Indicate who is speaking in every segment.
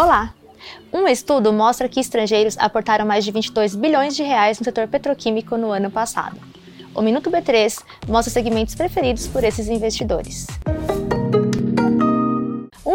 Speaker 1: Olá! Um estudo mostra que estrangeiros aportaram mais de 22 bilhões de reais no setor petroquímico no ano passado. O Minuto B3 mostra segmentos preferidos por esses investidores.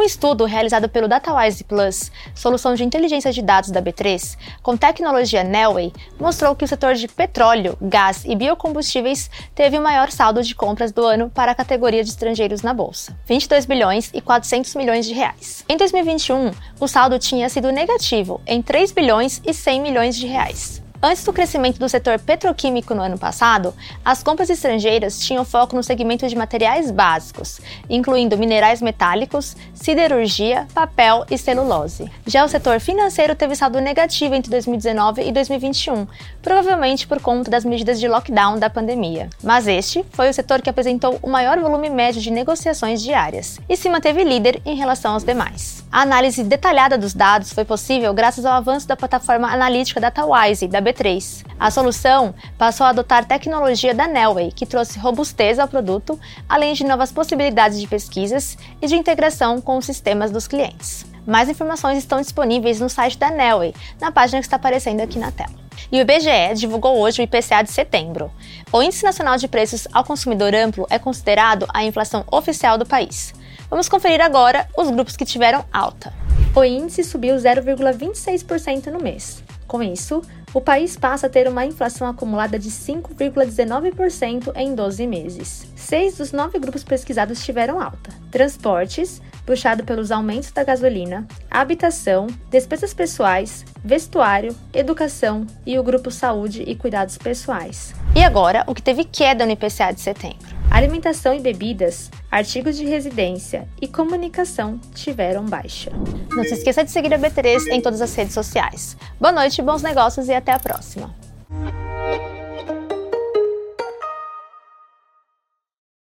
Speaker 1: Estudo realizado pelo DataWise Plus, solução de inteligência de dados da B3, com tecnologia Nelway, mostrou que o setor de petróleo, gás e biocombustíveis teve o maior saldo de compras do ano para a categoria de estrangeiros na bolsa, 22 bilhões e 400 milhões de reais. Em 2021, o saldo tinha sido negativo em 3 bilhões e 100 milhões de reais. Antes do crescimento do setor petroquímico no ano passado, as compras estrangeiras tinham foco no segmento de materiais básicos, incluindo minerais metálicos, siderurgia, papel e celulose. Já o setor financeiro teve saldo negativo entre 2019 e 2021, provavelmente por conta das medidas de lockdown da pandemia. Mas este foi o setor que apresentou o maior volume médio de negociações diárias e se manteve líder em relação aos demais. A análise detalhada dos dados foi possível graças ao avanço da plataforma analítica DataWise da B3. A solução passou a adotar tecnologia da Nelway, que trouxe robustez ao produto, além de novas possibilidades de pesquisas e de integração com os sistemas dos clientes. Mais informações estão disponíveis no site da Nelway, na página que está aparecendo aqui na tela. E o IBGE divulgou hoje o IPCA de setembro. O Índice Nacional de Preços ao Consumidor Amplo é considerado a inflação oficial do país. Vamos conferir agora os grupos que tiveram alta. O índice subiu 0,26% no mês. Com isso, o país passa a ter uma inflação acumulada de 5,19% em 12 meses. Seis dos nove grupos pesquisados tiveram alta: transportes, puxado pelos aumentos da gasolina, habitação, despesas pessoais, vestuário, educação e o grupo saúde e cuidados pessoais. E agora, o que teve queda no IPCA de setembro? Alimentação e bebidas, artigos de residência e comunicação tiveram baixa. Não se esqueça de seguir a B3 em todas as redes sociais. Boa noite, bons negócios e até a próxima.